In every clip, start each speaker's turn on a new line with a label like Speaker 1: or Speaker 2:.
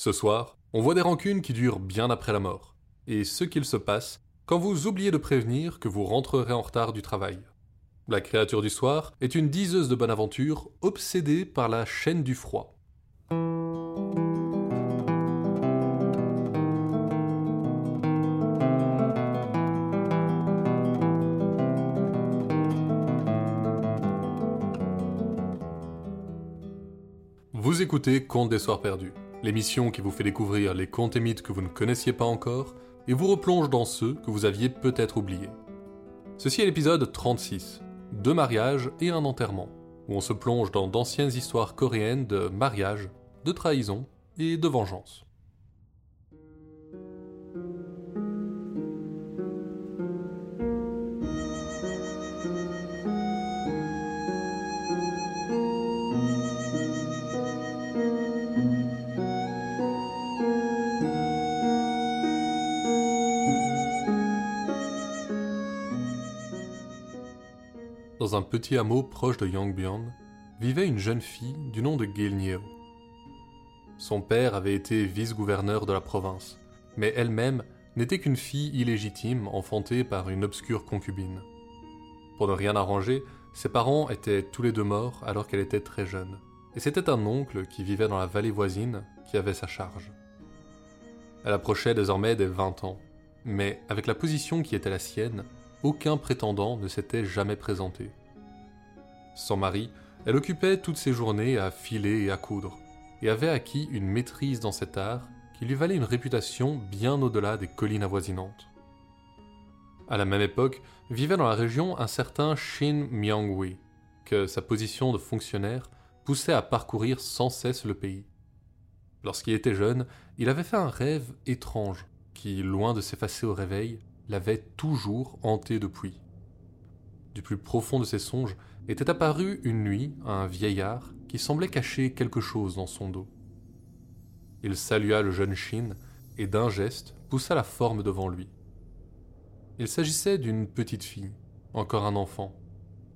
Speaker 1: Ce soir, on voit des rancunes qui durent bien après la mort, et ce qu'il se passe quand vous oubliez de prévenir que vous rentrerez en retard du travail. La créature du soir est une diseuse de bonne aventure obsédée par la chaîne du froid. Vous écoutez Contes des Soirs Perdus, l'émission qui vous fait découvrir les contes et mythes que vous ne connaissiez pas encore et vous replonge dans ceux que vous aviez peut-être oubliés. Ceci est l'épisode 36, Deux mariages et un enterrement, où on se plonge dans d'anciennes histoires coréennes de mariage, de trahison et de vengeance. Dans un petit hameau proche de Yongbyon, vivait une jeune fille du nom de Gilnyo. Son père avait été vice-gouverneur de la province, mais elle-même n'était qu'une fille illégitime enfantée par une obscure concubine. Pour ne rien arranger, ses parents étaient tous les deux morts alors qu'elle était très jeune, et c'était un oncle qui vivait dans la vallée voisine qui avait sa charge. Elle approchait désormais des 20 ans, mais avec la position qui était la sienne, aucun prétendant ne s'était jamais présenté. Sans mari, elle occupait toutes ses journées à filer et à coudre, et avait acquis une maîtrise dans cet art qui lui valait une réputation bien au-delà des collines avoisinantes. À la même époque, vivait dans la région un certain Shin Myung-wi, que sa position de fonctionnaire poussait à parcourir sans cesse le pays. Lorsqu'il était jeune, il avait fait un rêve étrange qui, loin de s'effacer au réveil, l'avait toujours hanté depuis. Du plus profond de ses songes était apparu une nuit un vieillard qui semblait cacher quelque chose dans son dos. Il salua le jeune Shin et d'un geste poussa la forme devant lui. Il s'agissait d'une petite fille, encore un enfant,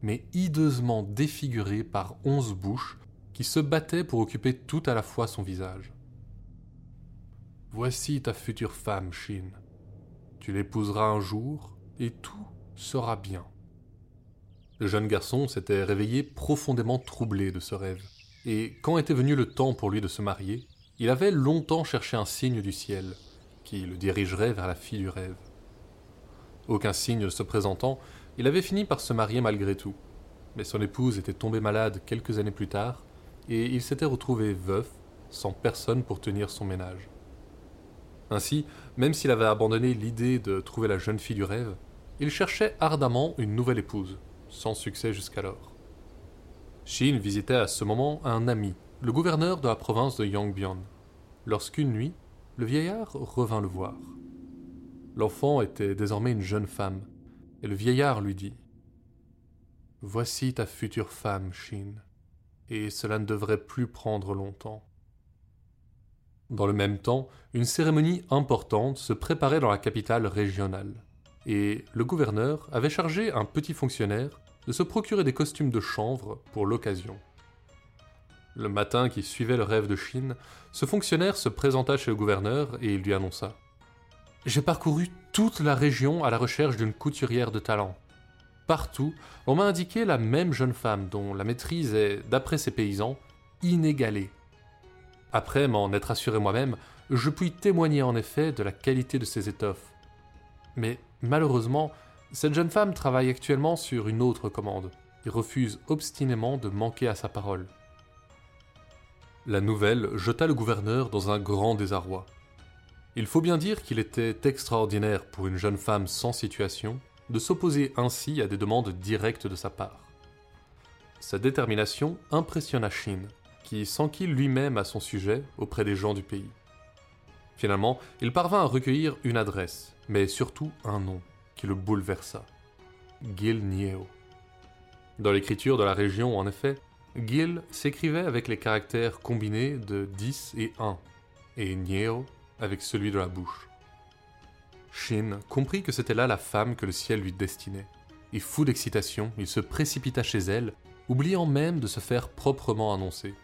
Speaker 1: mais hideusement défigurée par onze bouches qui se battaient pour occuper tout à la fois son visage. Voici ta future femme, Shin, tu l'épouseras un jour et tout sera bien. Le jeune garçon s'était réveillé profondément troublé de ce rêve, et quand était venu le temps pour lui de se marier, il avait longtemps cherché un signe du ciel qui le dirigerait vers la fille du rêve. Aucun signe ne se présentant, il avait fini par se marier malgré tout, mais son épouse était tombée malade quelques années plus tard, et il s'était retrouvé veuf, sans personne pour tenir son ménage. Ainsi, même s'il avait abandonné l'idée de trouver la jeune fille du rêve, il cherchait ardemment une nouvelle épouse, sans succès jusqu'alors. Shin visitait à ce moment un ami, le gouverneur de la province de Yongbyon, lorsqu'une nuit, le vieillard revint le voir. L'enfant était désormais une jeune femme, et le vieillard lui dit Voici ta future femme, Shin, et cela ne devrait plus prendre longtemps. Dans le même temps, une cérémonie importante se préparait dans la capitale régionale, et le gouverneur avait chargé un petit fonctionnaire de se procurer des costumes de chanvre pour l'occasion. Le matin qui suivait le rêve de Chine, ce fonctionnaire se présenta chez le gouverneur et il lui annonça J'ai parcouru toute la région à la recherche d'une couturière de talent. Partout, on m'a indiqué la même jeune femme dont la maîtrise est, d'après ces paysans, inégalée. Après m'en être assuré moi-même, je puis témoigner en effet de la qualité de ces étoffes. Mais malheureusement, cette jeune femme travaille actuellement sur une autre commande et refuse obstinément de manquer à sa parole. La nouvelle jeta le gouverneur dans un grand désarroi. Il faut bien dire qu'il était extraordinaire pour une jeune femme sans situation de s'opposer ainsi à des demandes directes de sa part. Sa détermination impressionna Shin, qui s'enquille lui-même à son sujet auprès des gens du pays. Finalement, il parvint à recueillir une adresse, mais surtout un nom, qui le bouleversa. Gil Nieo. Dans l'écriture de la région, en effet, Gil s'écrivait avec les caractères combinés de 10 et 1, et Nieo avec celui de la bouche. Shin comprit que c'était là la femme que le ciel lui destinait, et fou d'excitation, il se précipita chez elle, oubliant même de se faire proprement annoncer.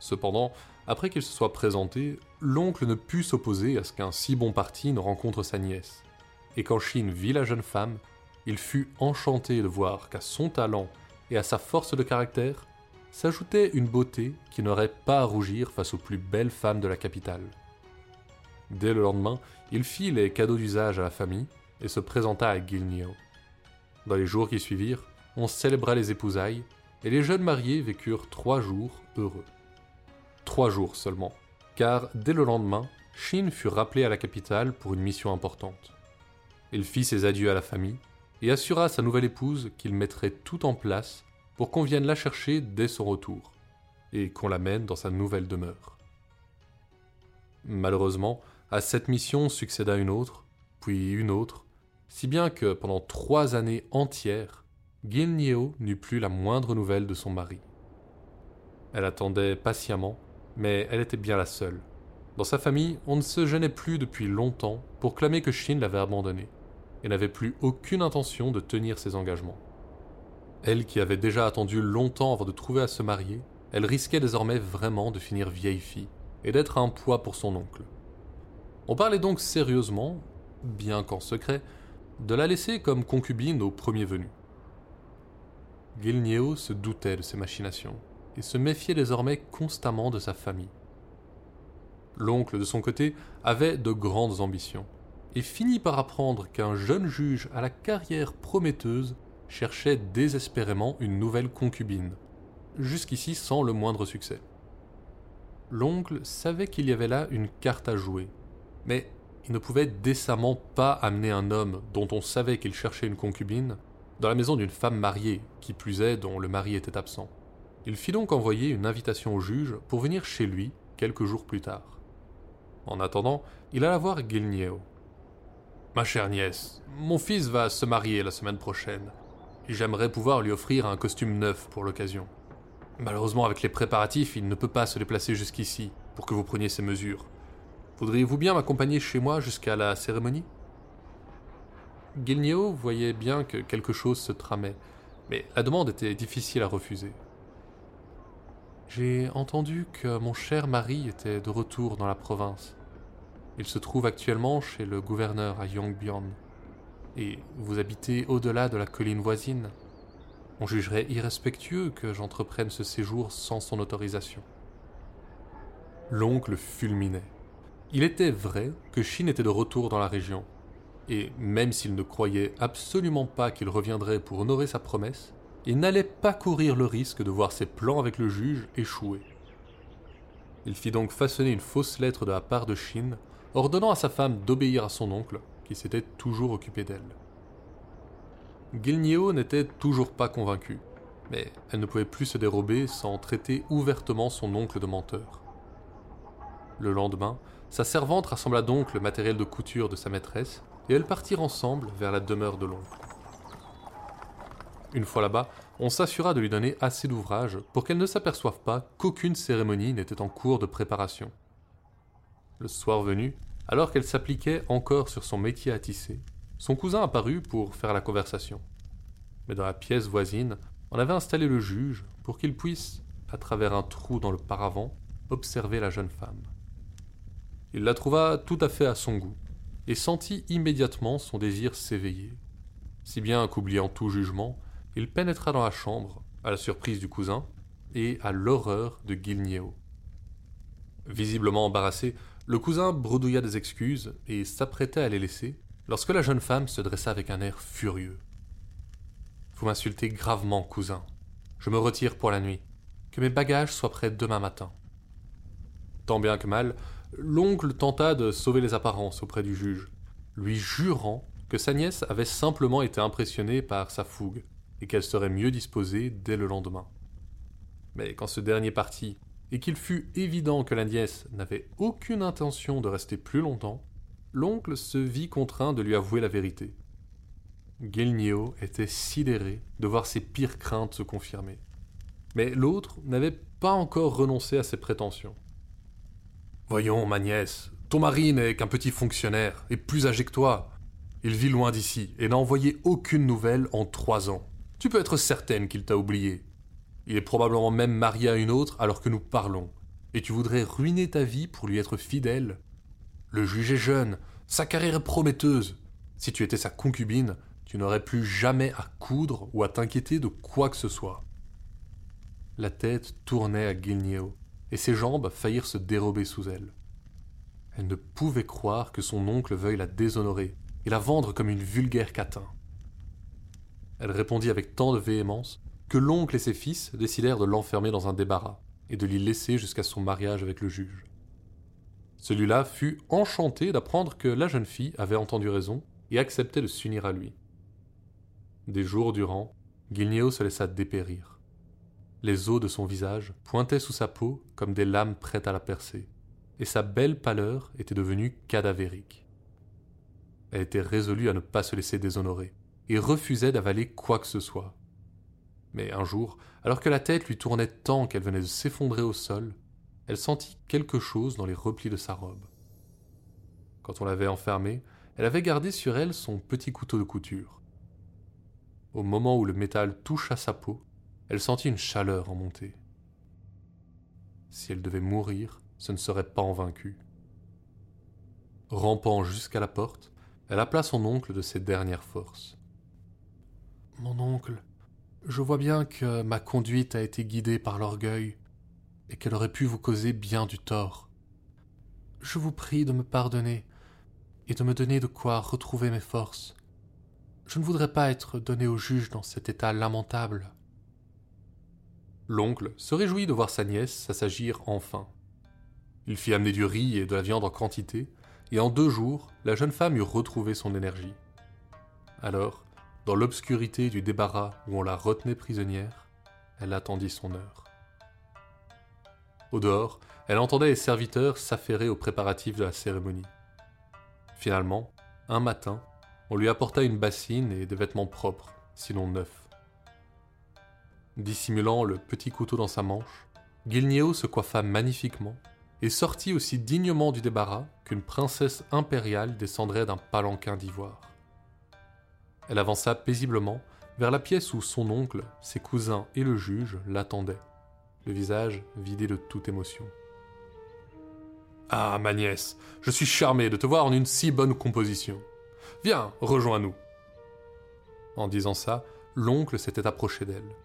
Speaker 1: Cependant, après qu'il se soit présenté, l'oncle ne put s'opposer à ce qu'un si bon parti ne rencontre sa nièce. Et quand Shin vit la jeune femme, il fut enchanté de voir qu'à son talent et à sa force de caractère s'ajoutait une beauté qui n'aurait pas à rougir face aux plus belles femmes de la capitale. Dès le lendemain, il fit les cadeaux d'usage à la famille et se présenta à Gilnio. Dans les jours qui suivirent, on célébra les épousailles et les jeunes mariés vécurent trois jours heureux. Trois jours seulement, car dès le lendemain, Shin fut rappelé à la capitale pour une mission importante. Il fit ses adieux à la famille et assura à sa nouvelle épouse qu'il mettrait tout en place pour qu'on vienne la chercher dès son retour et qu'on l'amène dans sa nouvelle demeure. Malheureusement, à cette mission succéda une autre, puis une autre, si bien que pendant trois années entières, Gilneo n'eut plus la moindre nouvelle de son mari. Elle attendait patiemment, mais elle était bien la seule. Dans sa famille, on ne se gênait plus depuis longtemps pour clamer que Shin l'avait abandonnée, et n'avait plus aucune intention de tenir ses engagements. Elle qui avait déjà attendu longtemps avant de trouver à se marier, elle risquait désormais vraiment de finir vieille fille, et d'être un poids pour son oncle. On parlait donc sérieusement, bien qu'en secret, de la laisser comme concubine au premier venu. Gilneo se doutait de ces machinations et se méfiait désormais constamment de sa famille. L'oncle, de son côté, avait de grandes ambitions et finit par apprendre qu'un jeune juge à la carrière prometteuse cherchait désespérément une nouvelle concubine, jusqu'ici sans le moindre succès. L'oncle savait qu'il y avait là une carte à jouer mais il ne pouvait décemment pas amener un homme dont on savait qu'il cherchait une concubine dans la maison d'une femme mariée, qui plus est dont le mari était absent. Il fit donc envoyer une invitation au juge pour venir chez lui quelques jours plus tard. En attendant, il alla voir Gilnieo. Ma chère nièce, mon fils va se marier la semaine prochaine. J'aimerais pouvoir lui offrir un costume neuf pour l'occasion. Malheureusement, avec les préparatifs, il ne peut pas se déplacer jusqu'ici pour que vous preniez ses mesures. Voudriez-vous bien m'accompagner chez moi jusqu'à la cérémonie? Gilneo voyait bien que quelque chose se tramait, mais la demande était difficile à refuser. J'ai entendu que mon cher mari était de retour dans la province. Il se trouve actuellement chez le gouverneur à Yongbyon. Et vous habitez au-delà de la colline voisine. On jugerait irrespectueux que j'entreprenne ce séjour sans son autorisation. L'oncle fulminait. Il était vrai que Shin était de retour dans la région, et même s'il ne croyait absolument pas qu'il reviendrait pour honorer sa promesse, il n'allait pas courir le risque de voir ses plans avec le juge échouer. Il fit donc façonner une fausse lettre de la part de Shin, ordonnant à sa femme d'obéir à son oncle, qui s'était toujours occupé d'elle. Gilnio n'était toujours pas convaincue, mais elle ne pouvait plus se dérober sans traiter ouvertement son oncle de menteur. Le lendemain, sa servante rassembla donc le matériel de couture de sa maîtresse, et elles partirent ensemble vers la demeure de l'oncle. Une fois là-bas, on s'assura de lui donner assez d'ouvrage pour qu'elle ne s'aperçoive pas qu'aucune cérémonie n'était en cours de préparation. Le soir venu, alors qu'elle s'appliquait encore sur son métier à tisser, son cousin apparut pour faire la conversation. Mais dans la pièce voisine, on avait installé le juge pour qu'il puisse, à travers un trou dans le paravent, observer la jeune femme. Il la trouva tout à fait à son goût, et sentit immédiatement son désir s'éveiller. Si bien qu'oubliant tout jugement, il pénétra dans la chambre, à la surprise du cousin, et à l'horreur de Gilnieo. Visiblement embarrassé, le cousin bredouilla des excuses et s'apprêtait à les laisser, lorsque la jeune femme se dressa avec un air furieux. Vous m'insultez gravement, cousin. Je me retire pour la nuit. Que mes bagages soient prêts demain matin. Tant bien que mal, l'oncle tenta de sauver les apparences auprès du juge, lui jurant que sa nièce avait simplement été impressionnée par sa fougue et qu'elle serait mieux disposée dès le lendemain. Mais quand ce dernier partit, et qu'il fut évident que la nièce n'avait aucune intention de rester plus longtemps, l'oncle se vit contraint de lui avouer la vérité. Gilnio était sidéré de voir ses pires craintes se confirmer. Mais l'autre n'avait pas encore renoncé à ses prétentions. Voyons, ma nièce, ton mari n'est qu'un petit fonctionnaire, et plus âgé que toi. Il vit loin d'ici, et n'a envoyé aucune nouvelle en trois ans. Tu peux être certaine qu'il t'a oublié. Il est probablement même marié à une autre alors que nous parlons, et tu voudrais ruiner ta vie pour lui être fidèle. Le juge est jeune, sa carrière est prometteuse. Si tu étais sa concubine, tu n'aurais plus jamais à coudre ou à t'inquiéter de quoi que ce soit. La tête tournait à Gilneo, et ses jambes faillirent se dérober sous elle. Elle ne pouvait croire que son oncle veuille la déshonorer et la vendre comme une vulgaire catin. Elle répondit avec tant de véhémence que l'oncle et ses fils décidèrent de l'enfermer dans un débarras et de l'y laisser jusqu'à son mariage avec le juge. Celui-là fut enchanté d'apprendre que la jeune fille avait entendu raison et acceptait de s'unir à lui. Des jours durant, Guigneo se laissa dépérir. Les os de son visage pointaient sous sa peau comme des lames prêtes à la percer, et sa belle pâleur était devenue cadavérique. Elle était résolue à ne pas se laisser déshonorer, et refusait d'avaler quoi que ce soit. Mais un jour, alors que la tête lui tournait tant qu'elle venait de s'effondrer au sol, elle sentit quelque chose dans les replis de sa robe. Quand on l'avait enfermée, elle avait gardé sur elle son petit couteau de couture. Au moment où le métal toucha sa peau, elle sentit une chaleur en montée. Si elle devait mourir, ce ne serait pas en vaincu. Rampant jusqu'à la porte, elle appela son oncle de ses dernières forces. Mon oncle, je vois bien que ma conduite a été guidée par l'orgueil et qu'elle aurait pu vous causer bien du tort. Je vous prie de me pardonner et de me donner de quoi retrouver mes forces. Je ne voudrais pas être donné au juge dans cet état lamentable. L'oncle se réjouit de voir sa nièce s'assagir enfin. Il fit amener du riz et de la viande en quantité, et en deux jours, la jeune femme eut retrouvé son énergie. Alors, dans l'obscurité du débarras où on la retenait prisonnière, elle attendit son heure. Au dehors, elle entendait les serviteurs s'affairer aux préparatifs de la cérémonie. Finalement, un matin, on lui apporta une bassine et des vêtements propres, sinon neufs. Dissimulant le petit couteau dans sa manche, Gilneo se coiffa magnifiquement et sortit aussi dignement du débarras qu'une princesse impériale descendrait d'un palanquin d'ivoire. Elle avança paisiblement vers la pièce où son oncle, ses cousins et le juge l'attendaient, le visage vidé de toute émotion. Ah, ma nièce, je suis charmé de te voir en une si bonne composition. Viens, rejoins-nous. En disant ça, l'oncle s'était approché d'elle.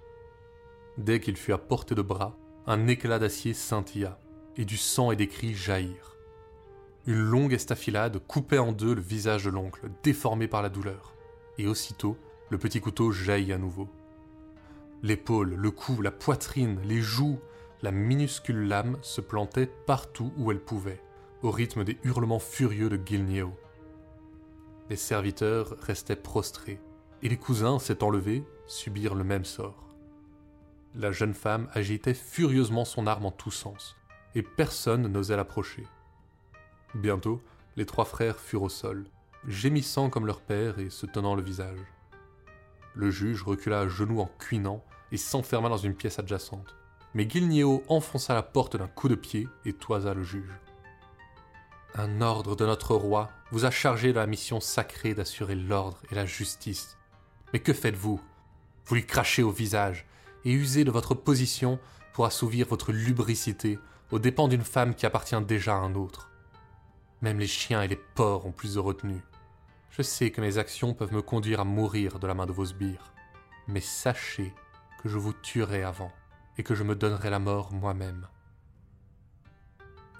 Speaker 1: Dès qu'il fut à portée de bras, un éclat d'acier scintilla, et du sang et des cris jaillirent. Une longue estafilade coupait en deux le visage de l'oncle, déformé par la douleur et aussitôt le petit couteau jaillit à nouveau. L'épaule, le cou, la poitrine, les joues, la minuscule lame se plantait partout où elle pouvait, au rythme des hurlements furieux de Gilneo. Les serviteurs restaient prostrés, et les cousins, s'étant levés, subirent le même sort. La jeune femme agitait furieusement son arme en tous sens, et personne n'osait l'approcher. Bientôt, les trois frères furent au sol, gémissant comme leur père et se tenant le visage. Le juge recula à genoux en cuinant et s'enferma dans une pièce adjacente. Mais Gilneo enfonça la porte d'un coup de pied et toisa le juge. Un ordre de notre roi vous a chargé de la mission sacrée d'assurer l'ordre et la justice. Mais que faites-vous? Vous lui crachez au visage et usez de votre position pour assouvir votre lubricité aux dépens d'une femme qui appartient déjà à un autre. Même les chiens et les porcs ont plus de retenue. Je sais que mes actions peuvent me conduire à mourir de la main de vos sbires, mais sachez que je vous tuerai avant et que je me donnerai la mort moi-même.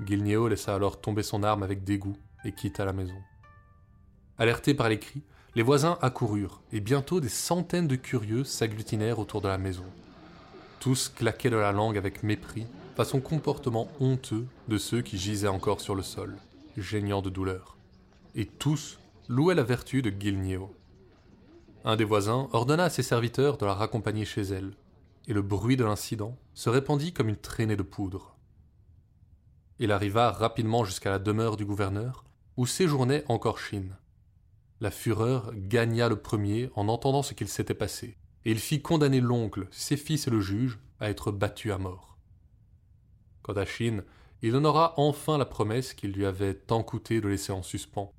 Speaker 1: Gilneo laissa alors tomber son arme avec dégoût et quitta la maison. Alertés par les cris, les voisins accoururent et bientôt des centaines de curieux s'agglutinèrent autour de la maison. Tous claquaient de la langue avec mépris face au comportement honteux de ceux qui gisaient encore sur le sol, geignant de douleur. Et tous louait la vertu de Gilneo. Un des voisins ordonna à ses serviteurs de la raccompagner chez elle, et le bruit de l'incident se répandit comme une traînée de poudre. Il arriva rapidement jusqu'à la demeure du gouverneur, où séjournait encore Chine. La fureur gagna le premier en entendant ce qu'il s'était passé, et il fit condamner l'oncle, ses fils et le juge à être battus à mort. Quant à Chine, il honora enfin la promesse qu'il lui avait tant coûté de laisser en suspens,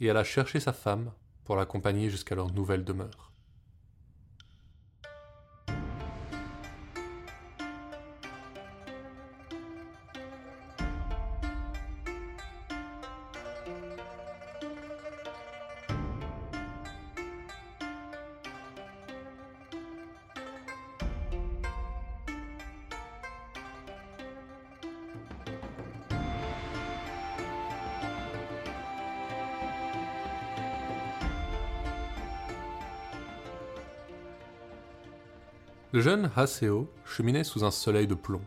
Speaker 1: et alla chercher sa femme pour l'accompagner jusqu'à leur nouvelle demeure. Le jeune Haseo cheminait sous un soleil de plomb.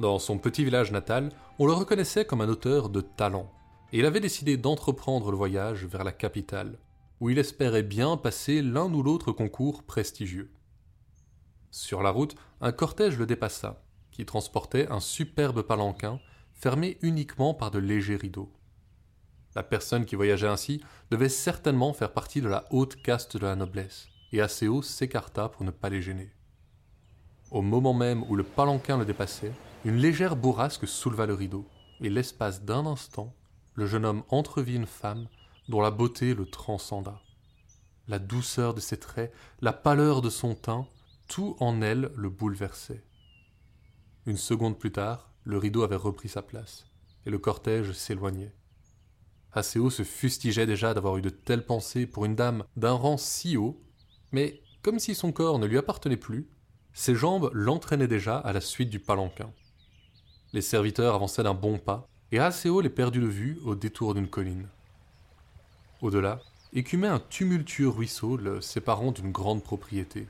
Speaker 1: Dans son petit village natal, on le reconnaissait comme un auteur de talent, et il avait décidé d'entreprendre le voyage vers la capitale, où il espérait bien passer l'un ou l'autre concours prestigieux. Sur la route, un cortège le dépassa, qui transportait un superbe palanquin fermé uniquement par de légers rideaux. La personne qui voyageait ainsi devait certainement faire partie de la haute caste de la noblesse, et Aseo s'écarta pour ne pas les gêner. Au moment même où le palanquin le dépassait, une légère bourrasque souleva le rideau, et l'espace d'un instant, le jeune homme entrevit une femme dont la beauté le transcenda. La douceur de ses traits, la pâleur de son teint, tout en elle le bouleversait. Une seconde plus tard, le rideau avait repris sa place, et le cortège s'éloignait. Aseo se fustigeait déjà d'avoir eu de telles pensées pour une dame d'un rang si haut, mais comme si son corps ne lui appartenait plus, ses jambes l'entraînaient déjà à la suite du palanquin. Les serviteurs avançaient d'un bon pas, et Aseo les perdit de vue au détour d'une colline. Au-delà, écumait un tumultueux ruisseau le séparant d'une grande propriété.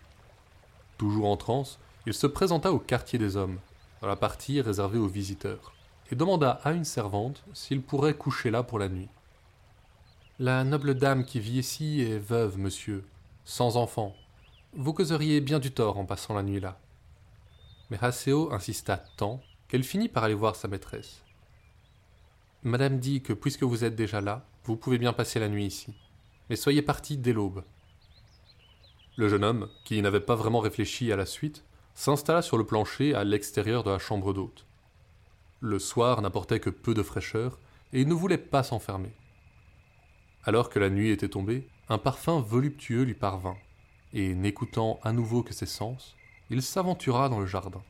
Speaker 1: Toujours en transe, il se présenta au quartier des hommes, dans la partie réservée aux visiteurs et demanda à une servante s'il pourrait coucher là pour la nuit. La noble dame qui vit ici est veuve, monsieur, sans enfant. Vous causeriez bien du tort en passant la nuit là. Mais Haseo insista tant qu'elle finit par aller voir sa maîtresse. Madame dit que puisque vous êtes déjà là, vous pouvez bien passer la nuit ici. Mais soyez parti dès l'aube. Le jeune homme, qui n'avait pas vraiment réfléchi à la suite, s'installa sur le plancher à l'extérieur de la chambre d'hôte. Le soir n'apportait que peu de fraîcheur, et il ne voulait pas s'enfermer. Alors que la nuit était tombée, un parfum voluptueux lui parvint, et n'écoutant à nouveau que ses sens, il s'aventura dans le jardin.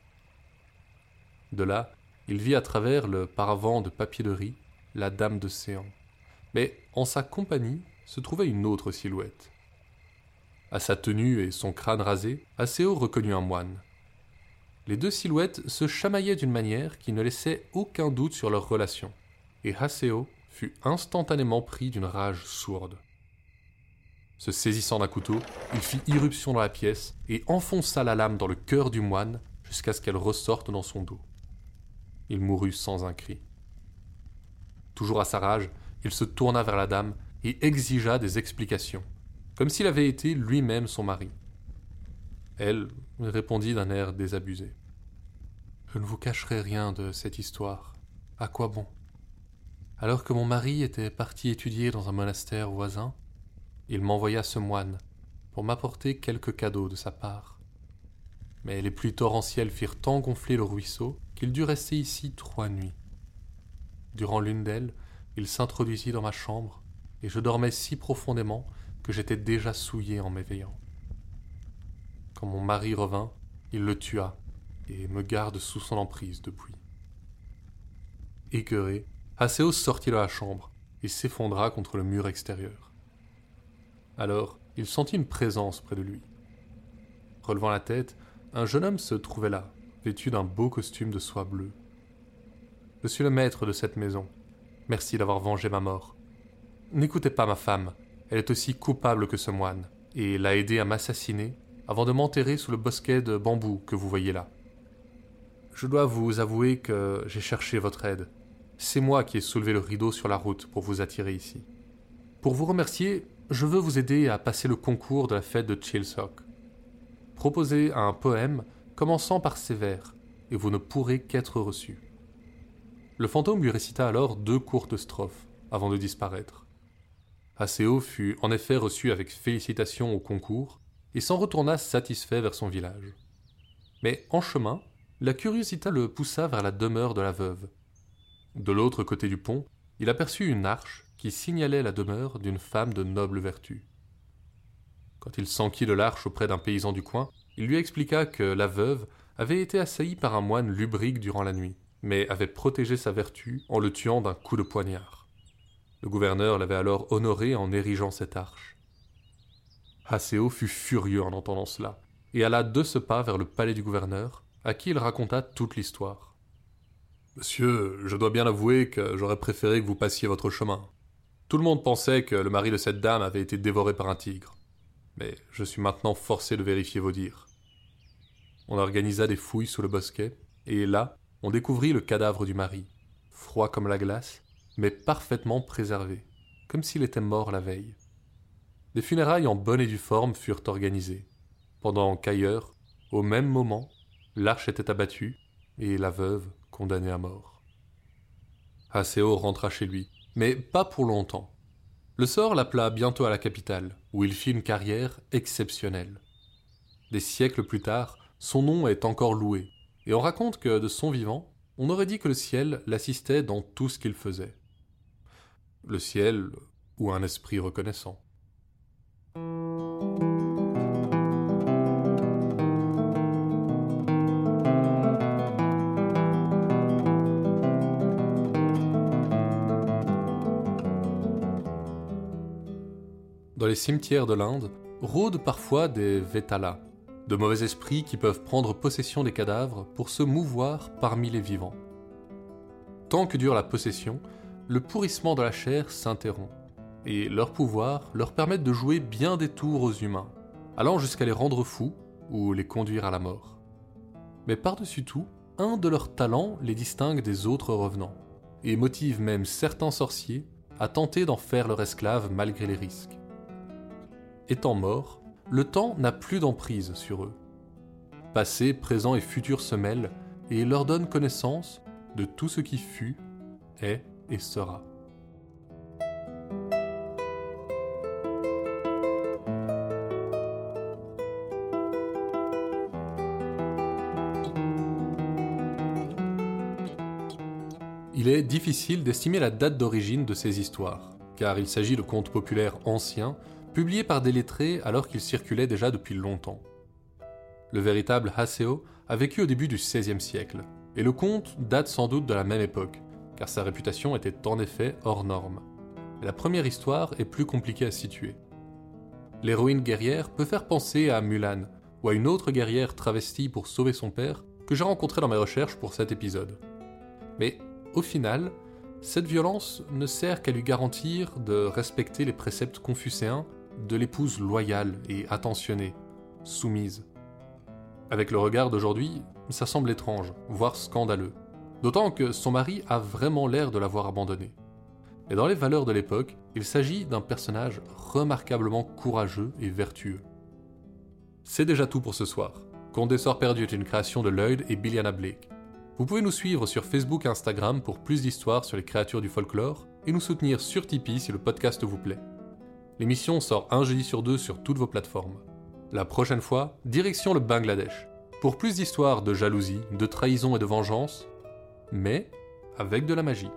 Speaker 1: De là, il vit à travers le paravent de papier de riz la dame de Séan. Mais en sa compagnie se trouvait une autre silhouette. À sa tenue et son crâne rasé, Aseo reconnut un moine. Les deux silhouettes se chamaillaient d'une manière qui ne laissait aucun doute sur leur relation, et Haseo fut instantanément pris d'une rage sourde. Se saisissant d'un couteau, il fit irruption dans la pièce et enfonça la lame dans le cœur du moine jusqu'à ce qu'elle ressorte dans son dos. Il mourut sans un cri. Toujours à sa rage, il se tourna vers la dame et exigea des explications, comme s'il avait été lui-même son mari. Elle répondit d'un air désabusé. Je ne vous cacherai rien de cette histoire. À quoi bon? Alors que mon mari était parti étudier dans un monastère voisin, il m'envoya ce moine pour m'apporter quelques cadeaux de sa part. Mais les pluies torrentielles firent tant gonfler le ruisseau qu'il dut rester ici trois nuits. Durant l'une d'elles, il s'introduisit dans ma chambre, et je dormais si profondément que j'étais déjà souillé en m'éveillant. Quand mon mari revint, il le tua et me garde sous son emprise depuis. Écœuré, Haseo sortit de la chambre et s'effondra contre le mur extérieur. Alors, il sentit une présence près de lui. Relevant la tête, un jeune homme se trouvait là, vêtu d'un beau costume de soie bleue. Je suis le maître de cette maison. Merci d'avoir vengé ma mort. N'écoutez pas ma femme, elle est aussi coupable que ce moine, et l'a aidé à m'assassiner avant de m'enterrer sous le bosquet de bambou que vous voyez là. Je dois vous avouer que j'ai cherché votre aide. C'est moi qui ai soulevé le rideau sur la route pour vous attirer ici. Pour vous remercier, je veux vous aider à passer le concours de la fête de Chilsock. Proposez un poème commençant par ces vers, et vous ne pourrez qu'être reçu. Le fantôme lui récita alors deux courtes strophes, avant de disparaître. Aseo fut en effet reçu avec félicitations au concours, et s'en retourna satisfait vers son village. Mais en chemin, la curiosité le poussa vers la demeure de la veuve. De l'autre côté du pont, il aperçut une arche qui signalait la demeure d'une femme de noble vertu. Quand il s'enquit de l'arche auprès d'un paysan du coin, il lui expliqua que la veuve avait été assaillie par un moine lubrique durant la nuit, mais avait protégé sa vertu en le tuant d'un coup de poignard. Le gouverneur l'avait alors honoré en érigeant cette arche. Haseo fut furieux en entendant cela, et alla de ce pas vers le palais du gouverneur, à qui il raconta toute l'histoire. Monsieur, je dois bien avouer que j'aurais préféré que vous passiez votre chemin. Tout le monde pensait que le mari de cette dame avait été dévoré par un tigre. Mais je suis maintenant forcé de vérifier vos dires. On organisa des fouilles sous le bosquet, et là, on découvrit le cadavre du mari, froid comme la glace, mais parfaitement préservé, comme s'il était mort la veille. Des funérailles en bonne et due forme furent organisées, pendant qu'ailleurs, au même moment, l'arche était abattue et la veuve condamnée à mort. Haseo rentra chez lui, mais pas pour longtemps. Le sort l'appela bientôt à la capitale, où il fit une carrière exceptionnelle. Des siècles plus tard, son nom est encore loué, et on raconte que, de son vivant, on aurait dit que le ciel l'assistait dans tout ce qu'il faisait. Le ciel ou un esprit reconnaissant. Les cimetières de l'Inde, rôdent parfois des Vetalas, de mauvais esprits qui peuvent prendre possession des cadavres pour se mouvoir parmi les vivants. Tant que dure la possession, le pourrissement de la chair s'interrompt, et leur pouvoir leur permet de jouer bien des tours aux humains, allant jusqu'à les rendre fous ou les conduire à la mort. Mais par-dessus tout, un de leurs talents les distingue des autres revenants, et motive même certains sorciers à tenter d'en faire leur esclave malgré les risques. Étant morts, le temps n'a plus d'emprise sur eux. Passé, présent et futur se mêlent et leur donnent connaissance de tout ce qui fut, est et sera. Il est difficile d'estimer la date d'origine de ces histoires, car il s'agit de contes populaires anciens publié par des lettrés alors qu'il circulait déjà depuis longtemps. Le véritable Haseo a vécu au début du XVIe siècle, et le conte date sans doute de la même époque, car sa réputation était en effet hors norme. La première histoire est plus compliquée à situer. L'héroïne guerrière peut faire penser à Mulan, ou à une autre guerrière travestie pour sauver son père, que j'ai rencontré dans mes recherches pour cet épisode. Mais au final, cette violence ne sert qu'à lui garantir de respecter les préceptes confucéens de l'épouse loyale et attentionnée, soumise. Avec le regard d'aujourd'hui, ça semble étrange, voire scandaleux, d'autant que son mari a vraiment l'air de l'avoir abandonnée. Mais dans les valeurs de l'époque, il s'agit d'un personnage remarquablement courageux et vertueux. C'est déjà tout pour ce soir. Conte des Sorts Perdus est une création de Lloyd et Billiana Blake. Vous pouvez nous suivre sur Facebook et Instagram pour plus d'histoires sur les créatures du folklore et nous soutenir sur Tipeee si le podcast vous plaît. L'émission sort un jeudi sur deux sur toutes vos plateformes. La prochaine fois, direction le Bangladesh. Pour plus d'histoires de jalousie, de trahison et de vengeance, mais avec de la magie.